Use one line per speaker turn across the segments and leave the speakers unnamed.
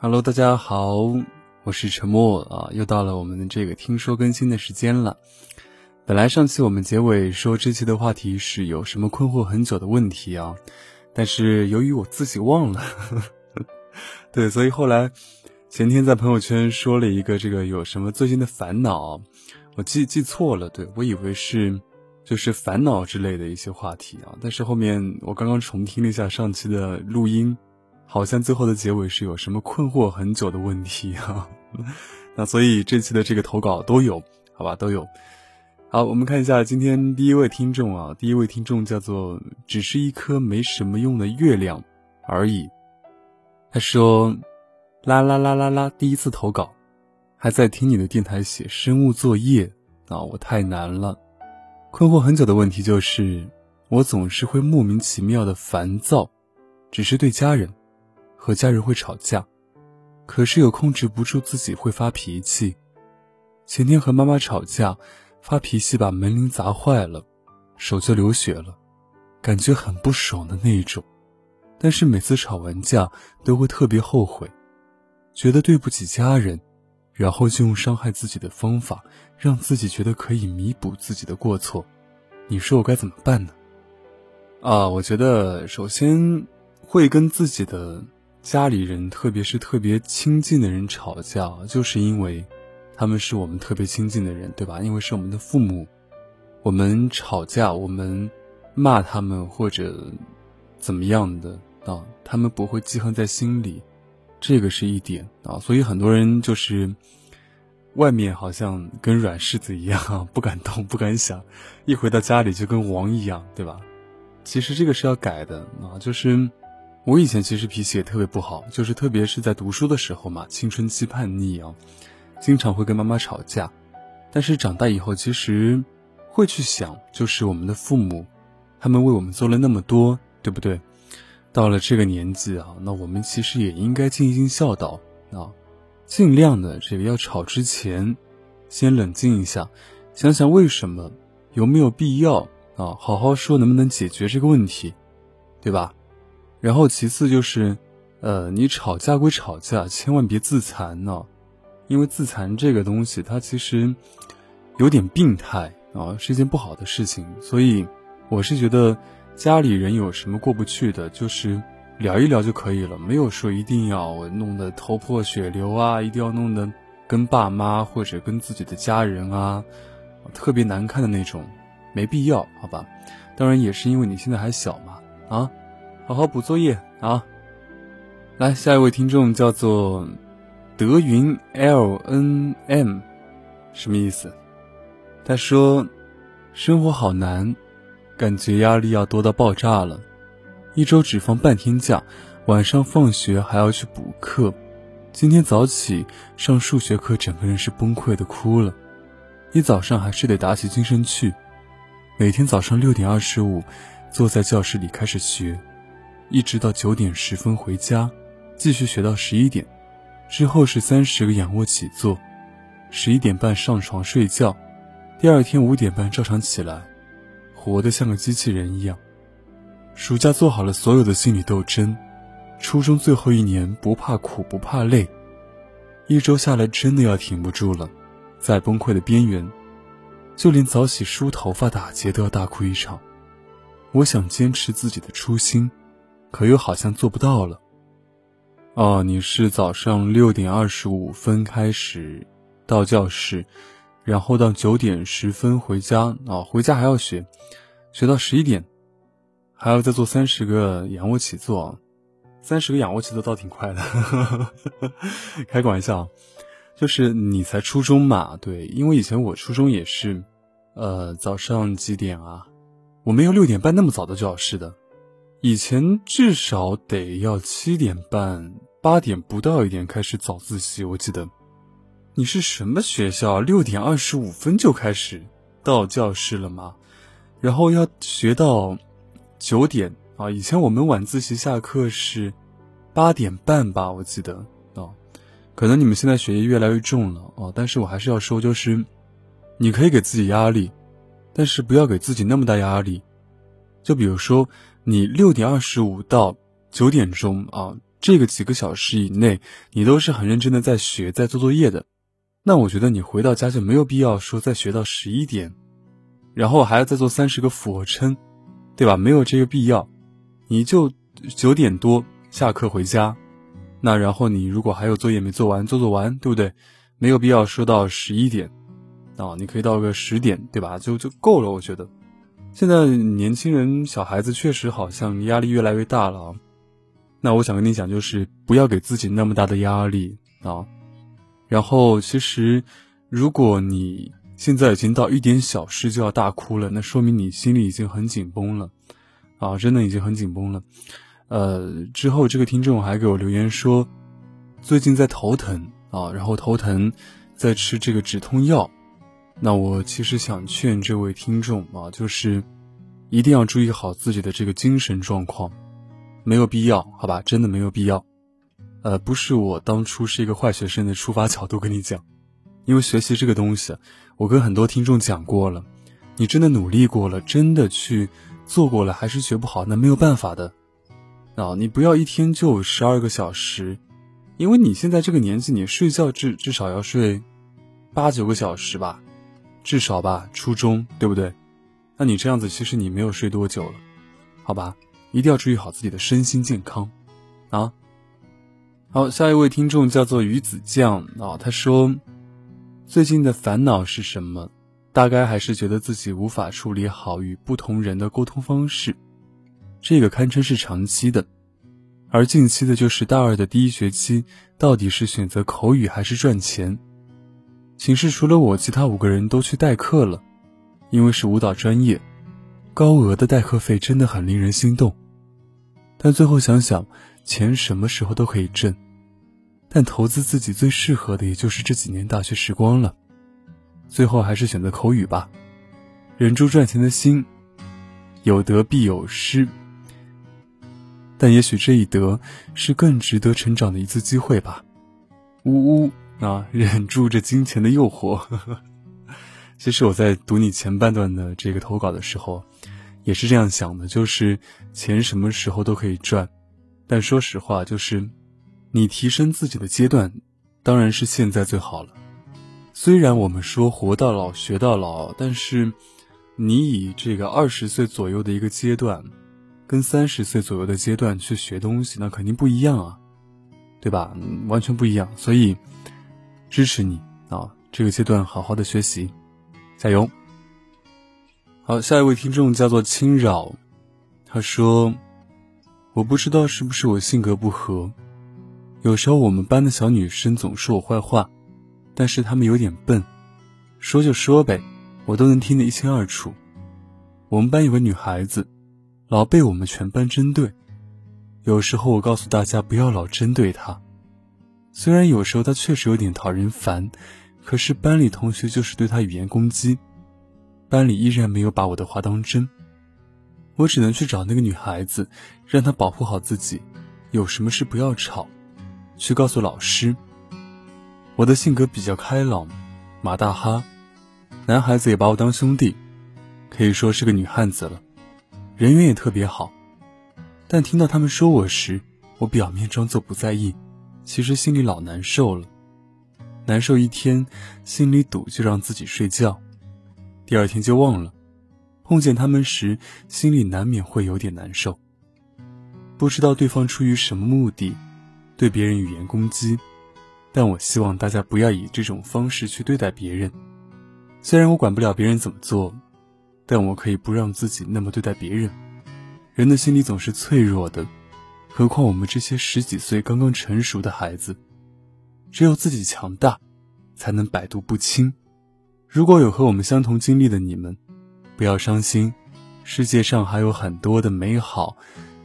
Hello，大家好，我是沉默啊，又到了我们的这个听说更新的时间了。本来上期我们结尾说这期的话题是有什么困惑很久的问题啊，但是由于我自己忘了，对，所以后来前天在朋友圈说了一个这个有什么最近的烦恼，我记记错了，对我以为是就是烦恼之类的一些话题啊，但是后面我刚刚重听了一下上期的录音，好像最后的结尾是有什么困惑很久的问题啊，那所以这期的这个投稿都有，好吧，都有。好，我们看一下今天第一位听众啊，第一位听众叫做“只是一颗没什么用的月亮而已”。他说：“啦啦啦啦啦，第一次投稿，还在听你的电台写生物作业啊，我太难了。困惑很久的问题就是，我总是会莫名其妙的烦躁，只是对家人，和家人会吵架，可是又控制不住自己会发脾气。前天和妈妈吵架。”发脾气把门铃砸坏了，手就流血了，感觉很不爽的那一种。但是每次吵完架都会特别后悔，觉得对不起家人，然后就用伤害自己的方法让自己觉得可以弥补自己的过错。你说我该怎么办呢？啊，我觉得首先会跟自己的家里人，特别是特别亲近的人吵架，就是因为。他们是我们特别亲近的人，对吧？因为是我们的父母，我们吵架，我们骂他们或者怎么样的啊，他们不会记恨在心里，这个是一点啊。所以很多人就是外面好像跟软柿子一样，不敢动，不敢想，一回到家里就跟王一样，对吧？其实这个是要改的啊。就是我以前其实脾气也特别不好，就是特别是在读书的时候嘛，青春期叛逆啊。经常会跟妈妈吵架，但是长大以后，其实会去想，就是我们的父母，他们为我们做了那么多，对不对？到了这个年纪啊，那我们其实也应该尽一尽孝道啊，尽量的这个要吵之前，先冷静一下，想想为什么，有没有必要啊？好好说，能不能解决这个问题，对吧？然后其次就是，呃，你吵架归吵架，千万别自残呢。因为自残这个东西，它其实有点病态啊，是一件不好的事情。所以，我是觉得家里人有什么过不去的，就是聊一聊就可以了，没有说一定要弄得头破血流啊，一定要弄得跟爸妈或者跟自己的家人啊特别难看的那种，没必要，好吧？当然也是因为你现在还小嘛，啊，好好补作业啊。来，下一位听众叫做。德云 L N M，什么意思？他说：“生活好难，感觉压力要多到爆炸了。一周只放半天假，晚上放学还要去补课。今天早起上数学课，整个人是崩溃的哭了。一早上还是得打起精神去。每天早上六点二十五，坐在教室里开始学，一直到九点十分回家，继续学到十一点。”之后是三十个仰卧起坐，十一点半上床睡觉，第二天五点半照常起来，活得像个机器人一样。暑假做好了所有的心理斗争，初中最后一年不怕苦不怕累，一周下来真的要挺不住了，在崩溃的边缘，就连早起梳头发打结都要大哭一场。我想坚持自己的初心，可又好像做不到了。哦，你是早上六点二十五分开始到教室，然后到九点十分回家啊，回家还要学，学到十一点，还要再做三十个仰卧起坐，三十个仰卧起坐倒挺快的，开个玩笑，就是你才初中嘛，对，因为以前我初中也是，呃，早上几点啊？我没有六点半那么早到教室的，以前至少得要七点半。八点不到一点开始早自习，我记得，你是什么学校？六点二十五分就开始到教室了吗？然后要学到九点啊？以前我们晚自习下课是八点半吧？我记得啊，可能你们现在学业越来越重了啊，但是我还是要说，就是你可以给自己压力，但是不要给自己那么大压力。就比如说，你六点二十五到九点钟啊。这个几个小时以内，你都是很认真的在学，在做作业的，那我觉得你回到家就没有必要说再学到十一点，然后还要再做三十个俯卧撑，对吧？没有这个必要，你就九点多下课回家，那然后你如果还有作业没做完，做做完，对不对？没有必要说到十一点，啊，你可以到个十点，对吧？就就够了，我觉得。现在年轻人、小孩子确实好像压力越来越大了啊。那我想跟你讲，就是不要给自己那么大的压力啊。然后，其实如果你现在已经到一点小事就要大哭了，那说明你心里已经很紧绷了啊，真的已经很紧绷了。呃，之后这个听众还给我留言说，最近在头疼啊，然后头疼在吃这个止痛药。那我其实想劝这位听众啊，就是一定要注意好自己的这个精神状况，没有必要，好吧？真的没有必要。呃，不是我当初是一个坏学生的出发角度跟你讲，因为学习这个东西，我跟很多听众讲过了，你真的努力过了，真的去做过了，还是学不好，那没有办法的。啊，你不要一天就十二个小时，因为你现在这个年纪，你睡觉至至少要睡八九个小时吧。至少吧，初中对不对？那你这样子，其实你没有睡多久了，好吧？一定要注意好自己的身心健康，啊！好，下一位听众叫做鱼子酱啊，他说最近的烦恼是什么？大概还是觉得自己无法处理好与不同人的沟通方式，这个堪称是长期的，而近期的就是大二的第一学期，到底是选择口语还是赚钱？寝室除了我，其他五个人都去代课了，因为是舞蹈专业，高额的代课费真的很令人心动。但最后想想，钱什么时候都可以挣，但投资自己最适合的也就是这几年大学时光了。最后还是选择口语吧，忍住赚钱的心，有得必有失，但也许这一得是更值得成长的一次机会吧。呜呜。啊，忍住这金钱的诱惑。其实我在读你前半段的这个投稿的时候，也是这样想的，就是钱什么时候都可以赚，但说实话，就是你提升自己的阶段，当然是现在最好了。虽然我们说活到老学到老，但是你以这个二十岁左右的一个阶段，跟三十岁左右的阶段去学东西，那肯定不一样啊，对吧？完全不一样，所以。支持你啊！这个阶段好好的学习，加油。好，下一位听众叫做轻扰，他说：“我不知道是不是我性格不合，有时候我们班的小女生总说我坏话，但是她们有点笨，说就说呗，我都能听得一清二楚。我们班有个女孩子，老被我们全班针对，有时候我告诉大家不要老针对她。”虽然有时候他确实有点讨人烦，可是班里同学就是对他语言攻击，班里依然没有把我的话当真。我只能去找那个女孩子，让她保护好自己，有什么事不要吵，去告诉老师。我的性格比较开朗，马大哈，男孩子也把我当兄弟，可以说是个女汉子了，人缘也特别好。但听到他们说我时，我表面装作不在意。其实心里老难受了，难受一天，心里堵就让自己睡觉，第二天就忘了。碰见他们时，心里难免会有点难受。不知道对方出于什么目的，对别人语言攻击，但我希望大家不要以这种方式去对待别人。虽然我管不了别人怎么做，但我可以不让自己那么对待别人。人的心里总是脆弱的。何况我们这些十几岁刚刚成熟的孩子，只有自己强大，才能百毒不侵。如果有和我们相同经历的你们，不要伤心，世界上还有很多的美好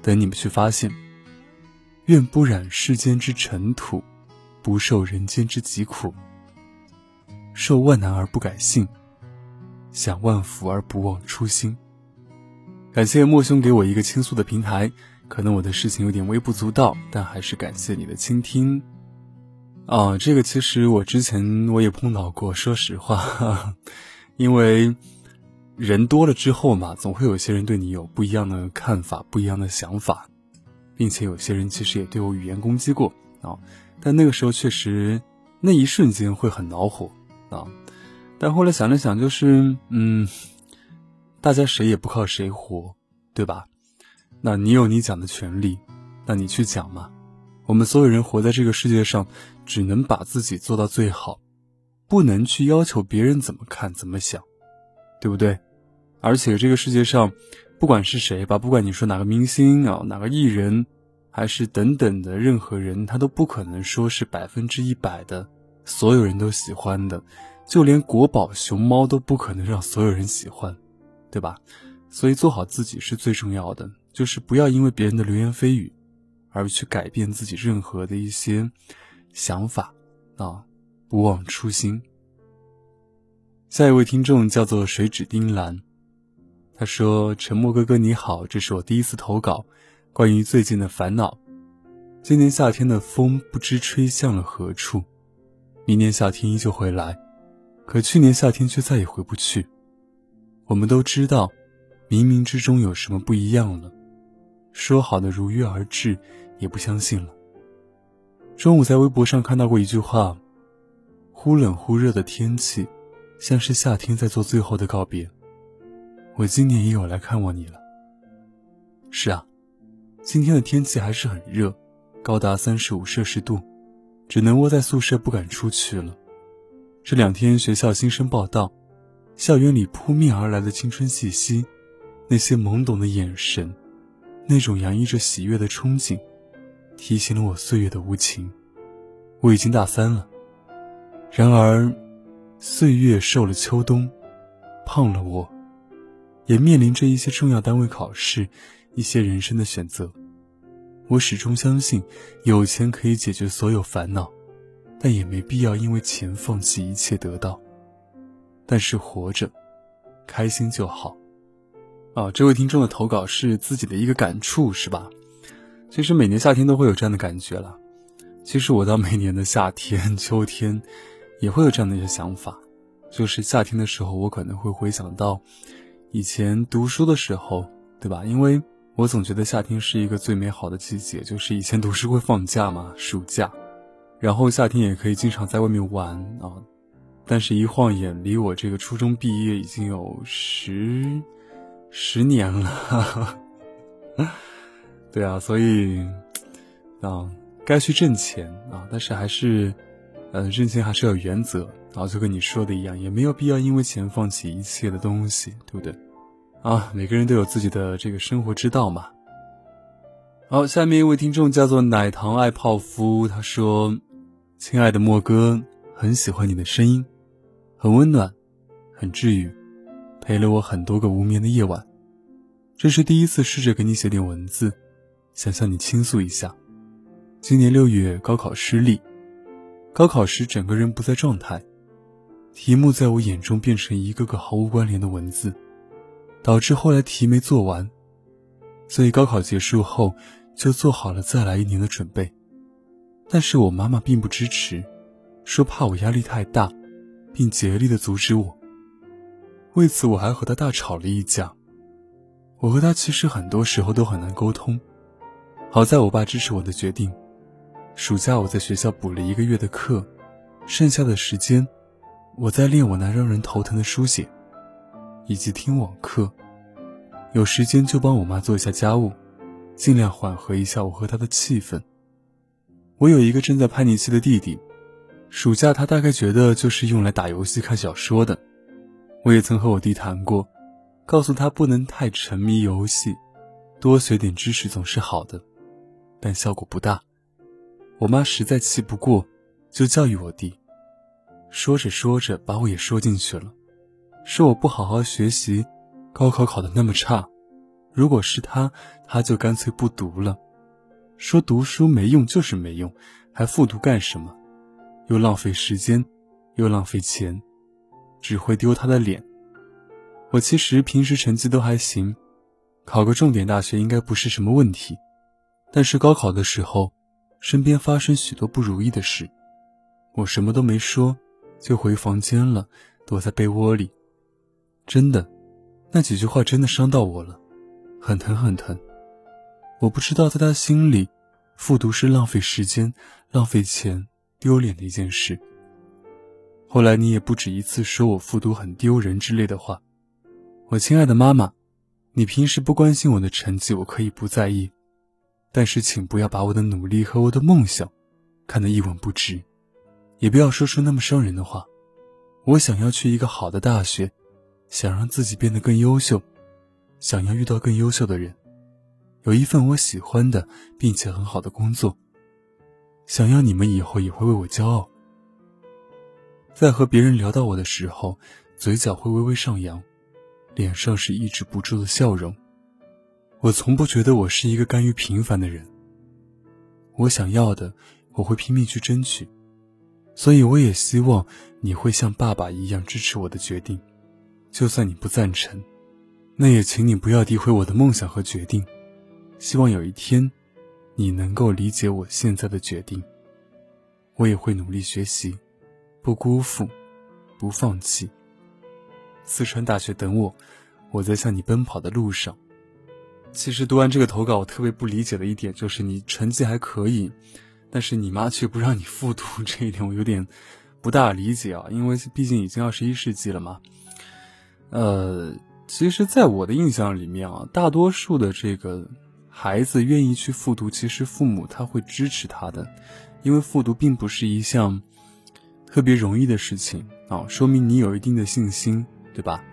等你们去发现。愿不染世间之尘土，不受人间之疾苦。受万难而不改性，享万福而不忘初心。感谢莫兄给我一个倾诉的平台。可能我的事情有点微不足道，但还是感谢你的倾听。啊，这个其实我之前我也碰到过。说实话，因为人多了之后嘛，总会有些人对你有不一样的看法、不一样的想法。并且有些人其实也对我语言攻击过啊。但那个时候确实，那一瞬间会很恼火啊。但后来想了想，就是嗯，大家谁也不靠谁活，对吧？那你有你讲的权利，那你去讲嘛。我们所有人活在这个世界上，只能把自己做到最好，不能去要求别人怎么看怎么想，对不对？而且这个世界上，不管是谁吧，不管你说哪个明星啊，哪个艺人，还是等等的任何人，他都不可能说是百分之一百的所有人都喜欢的，就连国宝熊猫都不可能让所有人喜欢，对吧？所以做好自己是最重要的，就是不要因为别人的流言蜚语。而去改变自己任何的一些想法啊，不忘初心。下一位听众叫做水指丁兰，他说：“沉默哥哥你好，这是我第一次投稿，关于最近的烦恼。今年夏天的风不知吹向了何处，明年夏天依旧会来，可去年夏天却再也回不去。我们都知道，冥冥之中有什么不一样了。说好的如约而至。”也不相信了。中午在微博上看到过一句话：“忽冷忽热的天气，像是夏天在做最后的告别。”我今年也有来看望你了。是啊，今天的天气还是很热，高达三十五摄氏度，只能窝在宿舍不敢出去了。这两天学校新生报道，校园里扑面而来的青春气息，那些懵懂的眼神，那种洋溢着喜悦的憧憬。提醒了我岁月的无情。我已经大三了，然而，岁月瘦了秋冬，胖了我，也面临着一些重要单位考试，一些人生的选择。我始终相信，有钱可以解决所有烦恼，但也没必要因为钱放弃一切得到。但是活着，开心就好。啊，这位听众的投稿是自己的一个感触，是吧？其实每年夏天都会有这样的感觉了。其实我到每年的夏天、秋天，也会有这样的一些想法。就是夏天的时候，我可能会回想到以前读书的时候，对吧？因为我总觉得夏天是一个最美好的季节。就是以前读书会放假嘛，暑假，然后夏天也可以经常在外面玩啊。但是，一晃眼，离我这个初中毕业已经有十十年了。对啊，所以，啊，该去挣钱啊，但是还是，呃，挣钱还是要原则。然后就跟你说的一样，也没有必要因为钱放弃一切的东西，对不对？啊，每个人都有自己的这个生活之道嘛。好，下面一位听众叫做奶糖爱泡芙，他说：“亲爱的莫哥，很喜欢你的声音，很温暖，很治愈，陪了我很多个无眠的夜晚。这是第一次试着给你写点文字。”想向你倾诉一下，今年六月高考失利，高考时整个人不在状态，题目在我眼中变成一个个毫无关联的文字，导致后来题没做完，所以高考结束后就做好了再来一年的准备，但是我妈妈并不支持，说怕我压力太大，并竭力的阻止我。为此我还和他大吵了一架，我和他其实很多时候都很难沟通。好在我爸支持我的决定，暑假我在学校补了一个月的课，剩下的时间，我在练我那让人头疼的书写，以及听网课。有时间就帮我妈做一下家务，尽量缓和一下我和她的气氛。我有一个正在叛逆期的弟弟，暑假他大概觉得就是用来打游戏、看小说的。我也曾和我弟谈过，告诉他不能太沉迷游戏，多学点知识总是好的。但效果不大，我妈实在气不过，就教育我弟。说着说着，把我也说进去了，说我不好好学习，高考考得那么差，如果是他，他就干脆不读了。说读书没用就是没用，还复读干什么？又浪费时间，又浪费钱，只会丢他的脸。我其实平时成绩都还行，考个重点大学应该不是什么问题。但是高考的时候，身边发生许多不如意的事，我什么都没说，就回房间了，躲在被窝里。真的，那几句话真的伤到我了，很疼很疼。我不知道在他心里，复读是浪费时间、浪费钱、丢脸的一件事。后来你也不止一次说我复读很丢人之类的话。我亲爱的妈妈，你平时不关心我的成绩，我可以不在意，但是请不要把我的努力和我的梦想看得一文不值，也不要说出那么伤人的话。我想要去一个好的大学，想让自己变得更优秀，想要遇到更优秀的人，有一份我喜欢的并且很好的工作。想要你们以后也会为我骄傲，在和别人聊到我的时候，嘴角会微微上扬，脸上是抑制不住的笑容。我从不觉得我是一个甘于平凡的人。我想要的，我会拼命去争取。所以，我也希望你会像爸爸一样支持我的决定，就算你不赞成，那也请你不要诋毁我的梦想和决定。希望有一天，你能够理解我现在的决定。我也会努力学习，不辜负，不放弃。四川大学等我，我在向你奔跑的路上。其实读完这个投稿，我特别不理解的一点就是你成绩还可以。但是你妈却不让你复读，这一点我有点不大理解啊，因为毕竟已经二十一世纪了嘛。呃，其实，在我的印象里面啊，大多数的这个孩子愿意去复读，其实父母他会支持他的，因为复读并不是一项特别容易的事情啊，说明你有一定的信心，对吧？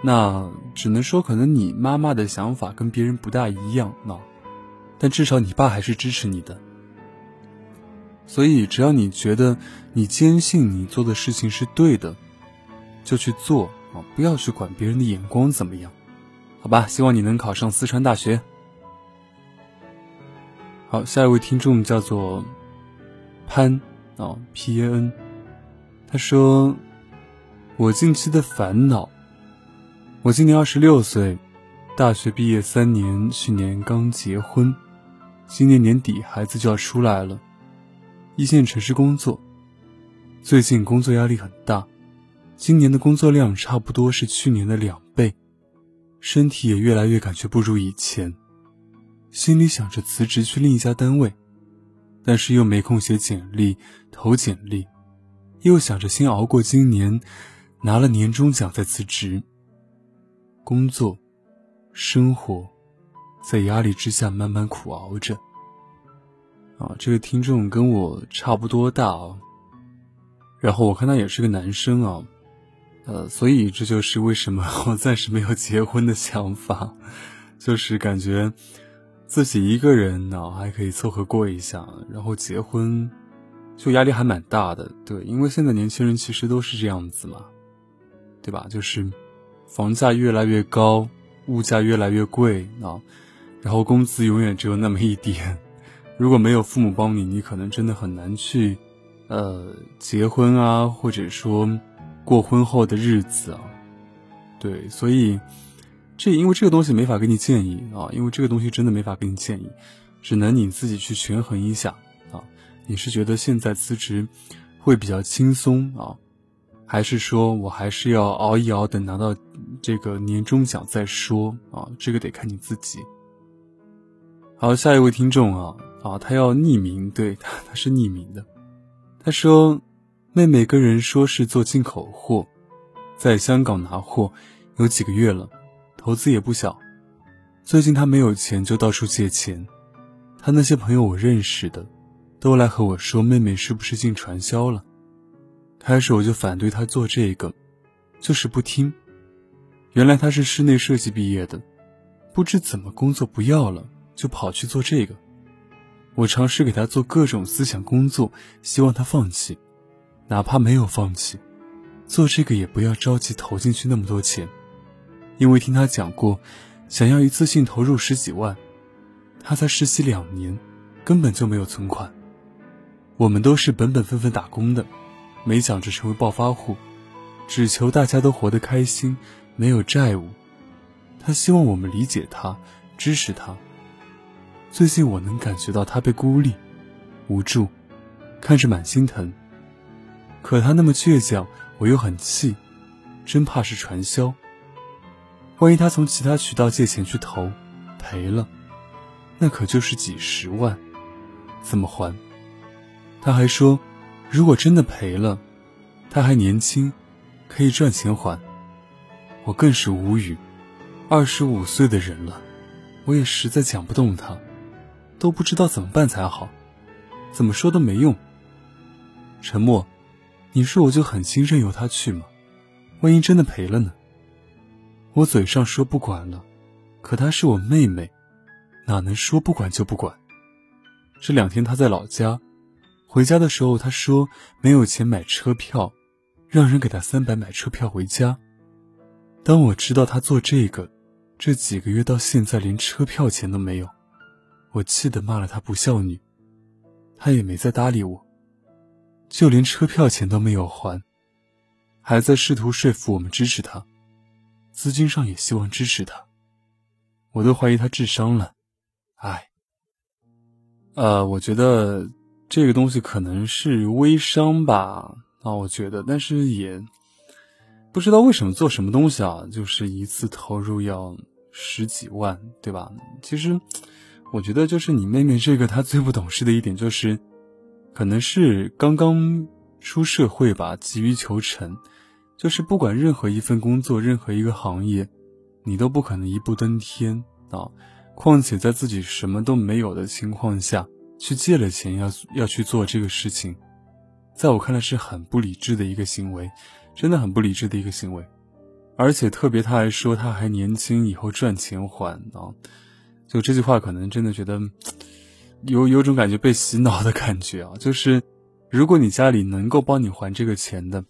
那只能说可能你妈妈的想法跟别人不大一样啊，但至少你爸还是支持你的。所以，只要你觉得你坚信你做的事情是对的，就去做啊！不要去管别人的眼光怎么样，好吧？希望你能考上四川大学。好，下一位听众叫做潘啊，P A N，他说：“我近期的烦恼，我今年二十六岁，大学毕业三年，去年刚结婚，今年年底孩子就要出来了。”一线城市工作，最近工作压力很大，今年的工作量差不多是去年的两倍，身体也越来越感觉不如以前，心里想着辞职去另一家单位，但是又没空写简历、投简历，又想着先熬过今年，拿了年终奖再辞职。工作、生活，在压力之下慢慢苦熬着。啊，这个听众跟我差不多大啊，然后我看他也是个男生啊，呃，所以这就是为什么 我暂时没有结婚的想法，就是感觉自己一个人呢还可以凑合过一下，然后结婚就压力还蛮大的，对，因为现在年轻人其实都是这样子嘛，对吧？就是房价越来越高，物价越来越贵啊，然后工资永远只有那么一点。如果没有父母帮你，你可能真的很难去，呃，结婚啊，或者说过婚后的日子啊。对，所以这因为这个东西没法给你建议啊，因为这个东西真的没法给你建议，只能你自己去权衡一下。你是觉得现在辞职会比较轻松啊，还是说我还是要熬一熬，等拿到这个年终奖再说啊？这个得看你自己。好，下一位听众啊。啊，他要匿名，对他他是匿名的。他说，妹妹跟人说是做进口货，在香港拿货，有几个月了，投资也不小。最近他没有钱，就到处借钱。他那些朋友我认识的，都来和我说，妹妹是不是进传销了？开始我就反对她做这个，就是不听。原来她是室内设计毕业的，不知怎么工作不要了，就跑去做这个。我尝试给她做各种思想工作，希望她放弃，哪怕没有放弃，做这个也不要着急投进去那么多钱，因为听他讲过，想要一次性投入十几万，他才实习两年，根本就没有存款。我们都是本本分分打工的，没想着成为暴发户，只求大家都活得开心，没有债务。他希望我们理解他，支持他。最近我能感觉到他被孤立、无助，看着蛮心疼。可他那么倔强，我又很气，真怕是传销。万一他从其他渠道借钱去投，赔了，那可就是几十万，怎么还？他还说，如果真的赔了，他还年轻，可以赚钱还。我更是无语，二十五岁的人了，我也实在讲不动他，都不知道怎么办才好，怎么说都没用。沉默，你说我就狠心任由他去吗？万一真的赔了呢？我嘴上说不管了，可她是我妹妹，哪能说不管就不管？这两天她在老家，回家的时候他说没有钱买车票，让人给他三百买车票回家。当我知道他做这个，这几个月到现在连车票钱都没有，我气得骂了他不孝女，他也没再搭理我，就连车票钱都没有还，还在试图说服我们支持他。资金上也希望支持他，我都怀疑他智商了，唉。呃，我觉得这个东西可能是微商吧，啊，我觉得，但是也不知道为什么做什么东西啊，就是一次投入要十几万，对吧？其实，我觉得就是你妹妹这个，她最不懂事的一点就是，可能是刚刚出社会吧，急于求成。就是不管任何一份工作，任何一个行业，你都不可能一步登天啊！况且在自己什么都没有的情况下去借了钱，要要去做这个事情，在我看来是很不理智的一个行为，真的很不理智的一个行为。而且特别他还说他还年轻，以后赚钱还啊！就这句话，可能真的觉得有有种感觉被洗脑的感觉啊！就是如果你家里能够帮你还这个钱的。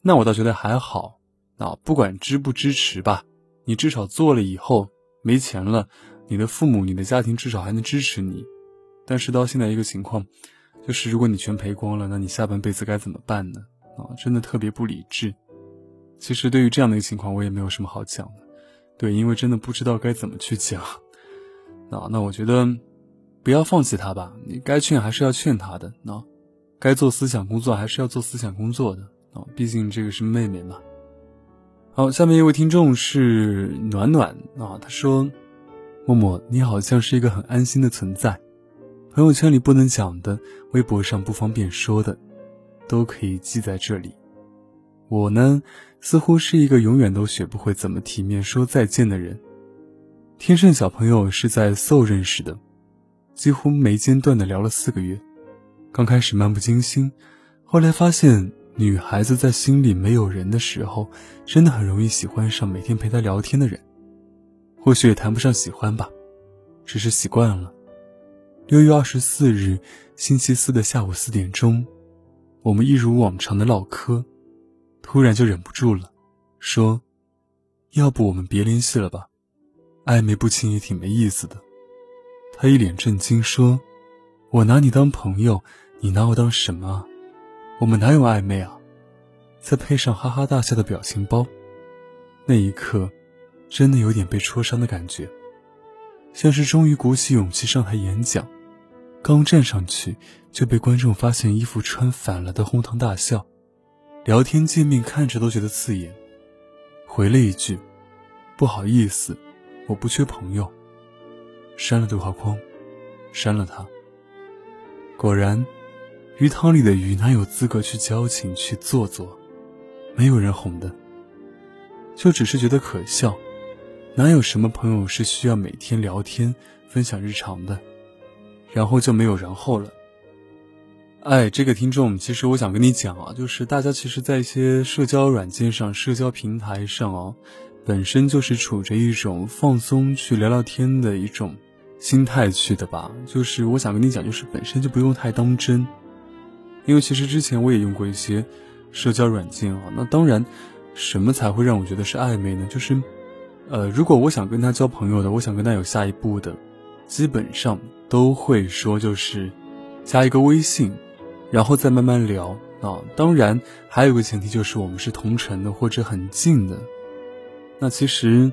那我倒觉得还好，啊，不管支不支持吧，你至少做了以后没钱了，你的父母、你的家庭至少还能支持你。但是到现在一个情况，就是如果你全赔光了，那你下半辈子该怎么办呢？啊，真的特别不理智。其实对于这样的一个情况，我也没有什么好讲的，对，因为真的不知道该怎么去讲。啊，那我觉得不要放弃他吧，你该劝还是要劝他的，那该做思想工作还是要做思想工作的。啊，毕竟这个是妹妹嘛。好，下面一位听众是暖暖啊，他说：“默默，你好像是一个很安心的存在，朋友圈里不能讲的，微博上不方便说的，都可以记在这里。我呢，似乎是一个永远都学不会怎么体面说再见的人。天盛小朋友是在 So 认识的，几乎没间断的聊了四个月，刚开始漫不经心，后来发现。”女孩子在心里没有人的时候，真的很容易喜欢上每天陪她聊天的人。或许也谈不上喜欢吧，只是习惯了。六月二十四日，星期四的下午四点钟，我们一如往常的唠嗑，突然就忍不住了，说：“要不我们别联系了吧？暧昧不清也挺没意思的。”他一脸震惊说：“我拿你当朋友，你拿我当什么？”我们哪有暧昧啊？再配上哈哈大笑的表情包，那一刻，真的有点被戳伤的感觉，像是终于鼓起勇气上台演讲，刚站上去就被观众发现衣服穿反了的哄堂大笑，聊天界面看着都觉得刺眼，回了一句：“不好意思，我不缺朋友。”删了对话框，删了他。果然。鱼塘里的鱼哪有资格去矫情去做作？没有人哄的，就只是觉得可笑。哪有什么朋友是需要每天聊天分享日常的？然后就没有然后了。哎，这个听众，其实我想跟你讲啊，就是大家其实，在一些社交软件上、社交平台上啊，本身就是处着一种放松去聊聊天的一种心态去的吧。就是我想跟你讲，就是本身就不用太当真。因为其实之前我也用过一些社交软件啊，那当然，什么才会让我觉得是暧昧呢？就是，呃，如果我想跟他交朋友的，我想跟他有下一步的，基本上都会说就是加一个微信，然后再慢慢聊啊。当然，还有个前提就是我们是同城的或者很近的。那其实，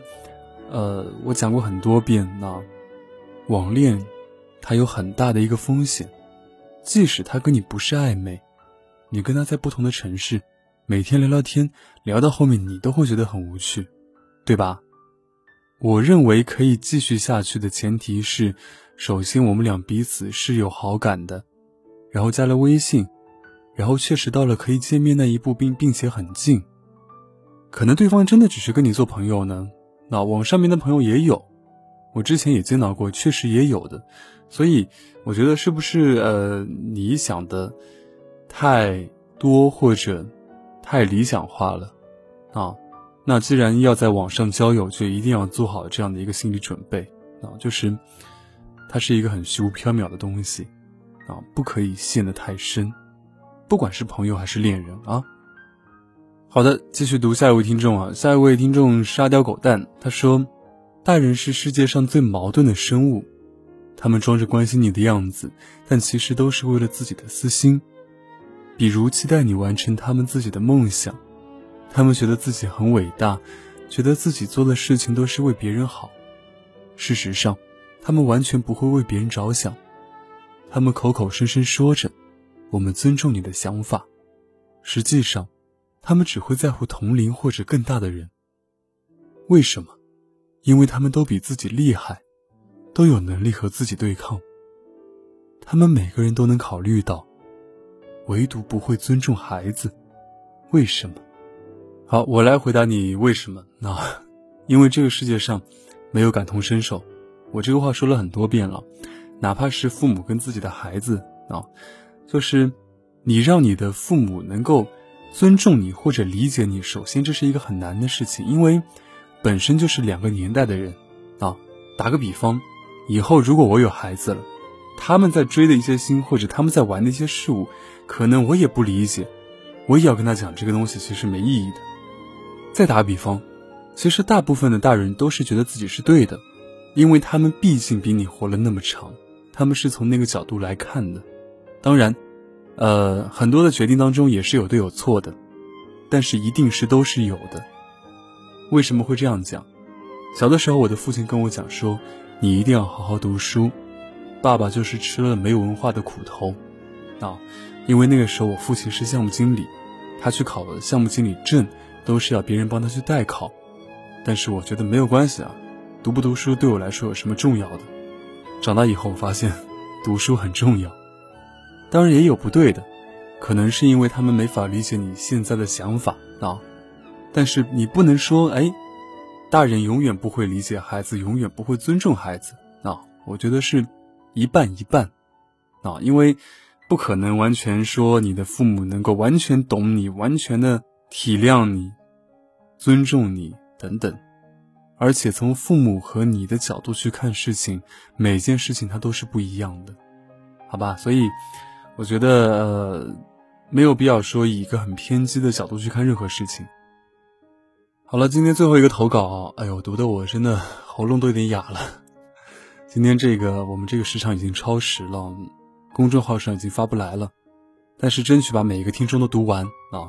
呃，我讲过很多遍那网恋它有很大的一个风险。即使他跟你不是暧昧，你跟他在不同的城市，每天聊聊天，聊到后面你都会觉得很无趣，对吧？我认为可以继续下去的前提是，首先我们俩彼此是有好感的，然后加了微信，然后确实到了可以见面那一步，并并且很近。可能对方真的只是跟你做朋友呢，那网上面的朋友也有，我之前也见到过，确实也有的。所以我觉得是不是呃你想的太多或者太理想化了啊？那既然要在网上交友，就一定要做好这样的一个心理准备啊，就是它是一个很虚无缥缈的东西啊，不可以陷得太深，不管是朋友还是恋人啊。好的，继续读下一位听众啊，下一位听众沙雕狗蛋他说：“大人是世界上最矛盾的生物，他们装着关心你的样子，但其实都是为了自己的私心，比如期待你完成他们自己的梦想。”他们觉得自己很伟大，觉得自己做的事情都是为别人好。事实上，他们完全不会为别人着想。他们口口声声说着“我们尊重你的想法”，实际上，他们只会在乎同龄或者更大的人。为什么？因为他们都比自己厉害，都有能力和自己对抗。他们每个人都能考虑到，唯独不会尊重孩子。为什么？好，我来回答你为什么？那，因为这个世界上没有感同身受。我这个话说了很多遍了，哪怕是父母跟自己的孩子啊，就是你让你的父母能够尊重你或者理解你，首先这是一个很难的事情，因为本身就是两个年代的人啊。打个比方，以后如果我有孩子了，他们在追的一些星或者他们在玩的一些事物，可能我也不理解，我也要跟他讲这个东西其实没意义的。再打比方，其实大部分的大人都是觉得自己是对的，因为他们毕竟比你活了那么长，他们是从那个角度来看的。当然，呃，很多的决定当中也是有对有错的，但是一定是都是有的。为什么会这样讲？小的时候，我的父亲跟我讲说：“你一定要好好读书。”爸爸就是吃了没有文化的苦头啊，因为那个时候我父亲是项目经理，他去考了项目经理证。都是要别人帮他去代考，但是我觉得没有关系啊，读不读书对我来说有什么重要的？长大以后我发现，读书很重要。当然也有不对的，可能是因为他们没法理解你现在的想法啊。但是你不能说，哎，大人永远不会理解孩子，永远不会尊重孩子啊。我觉得是一半一半啊，因为不可能完全说你的父母能够完全懂你，完全的。体谅你，尊重你等等，而且从父母和你的角度去看事情，每件事情它都是不一样的，好吧？所以我觉得呃，没有必要说以一个很偏激的角度去看任何事情。好了，今天最后一个投稿，哎呦，读的我真的喉咙都有点哑了。今天这个我们这个时长已经超时了，公众号上已经发不来了，但是争取把每一个听众都读完啊。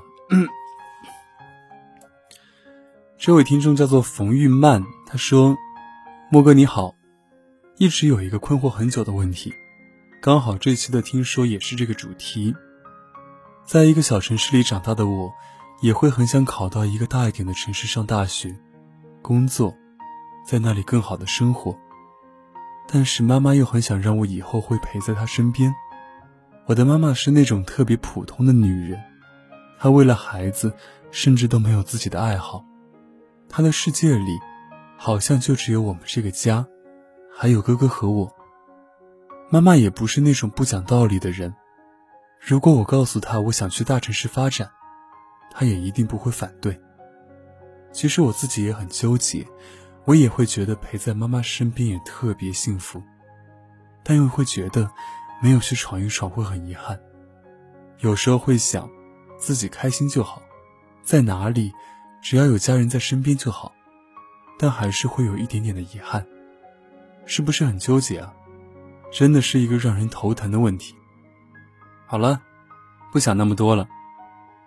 这位听众叫做冯玉曼，他说：“莫哥你好，一直有一个困惑很久的问题，刚好这期的听说也是这个主题。在一个小城市里长大的我，也会很想考到一个大一点的城市上大学、工作，在那里更好的生活。但是妈妈又很想让我以后会陪在她身边。我的妈妈是那种特别普通的女人，她为了孩子，甚至都没有自己的爱好。”他的世界里，好像就只有我们这个家，还有哥哥和我。妈妈也不是那种不讲道理的人，如果我告诉他我想去大城市发展，他也一定不会反对。其实我自己也很纠结，我也会觉得陪在妈妈身边也特别幸福，但又会觉得没有去闯一闯会很遗憾。有时候会想，自己开心就好，在哪里。只要有家人在身边就好，但还是会有一点点的遗憾，是不是很纠结啊？真的是一个让人头疼的问题。好了，不想那么多了，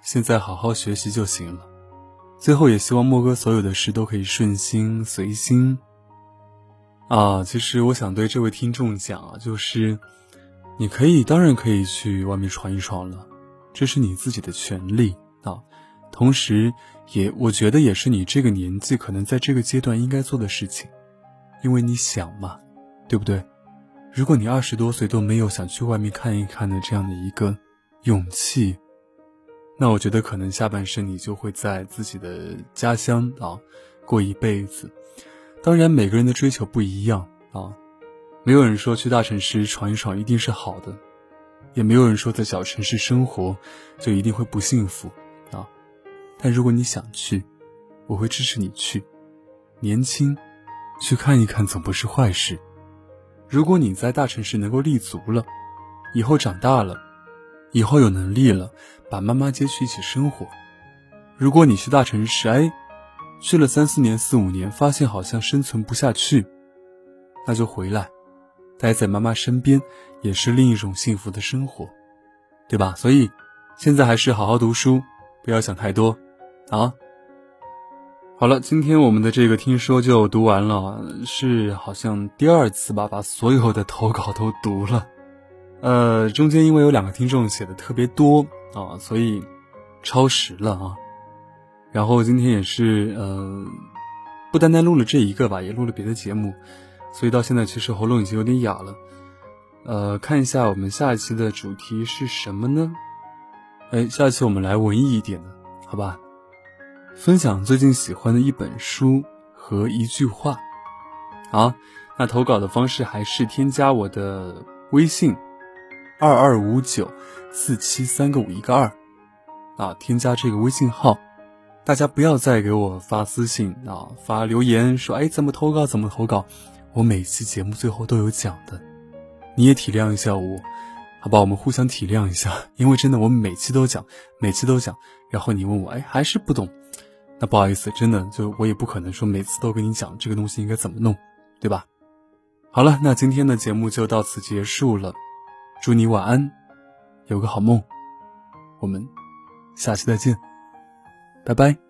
现在好好学习就行了。最后也希望莫哥所有的事都可以顺心随心。啊，其实我想对这位听众讲啊，就是你可以当然可以去外面闯一闯了，这是你自己的权利。同时，也我觉得也是你这个年纪可能在这个阶段应该做的事情，因为你想嘛，对不对？如果你二十多岁都没有想去外面看一看的这样的一个勇气，那我觉得可能下半生你就会在自己的家乡啊过一辈子。当然，每个人的追求不一样啊，没有人说去大城市闯一闯一定是好的，也没有人说在小城市生活就一定会不幸福。但如果你想去，我会支持你去。年轻，去看一看总不是坏事。如果你在大城市能够立足了，以后长大了。以后有能力了，把妈妈接去一起生活。如果你去大城市，哎，去了三四年、四五年，发现好像生存不下去，那就回来，待在妈妈身边，也是另一种幸福的生活，对吧？所以，现在还是好好读书，不要想太多，啊。好了，今天我们的这个听说就读完了，是好像第二次吧，把所有的投稿都读了。呃，中间因为有两个听众写的特别多啊，所以超时了啊。然后今天也是呃，不单单录了这一个吧，也录了别的节目，所以到现在其实喉咙已经有点哑了。呃，看一下我们下一期的主题是什么呢？哎，下一期我们来文艺一点的，好吧？分享最近喜欢的一本书和一句话。好，那投稿的方式还是添加我的微信。二二五九四七三个五一个二，啊，添加这个微信号，大家不要再给我发私信啊，发留言说，哎，怎么投稿怎么投稿，我每期节目最后都有讲的，你也体谅一下我，好吧，我们互相体谅一下，因为真的我每期都讲，每期都讲，然后你问我，哎，还是不懂，那不好意思，真的就我也不可能说每次都跟你讲这个东西应该怎么弄，对吧？好了，那今天的节目就到此结束了。祝你晚安，有个好梦。我们下期再见，拜拜。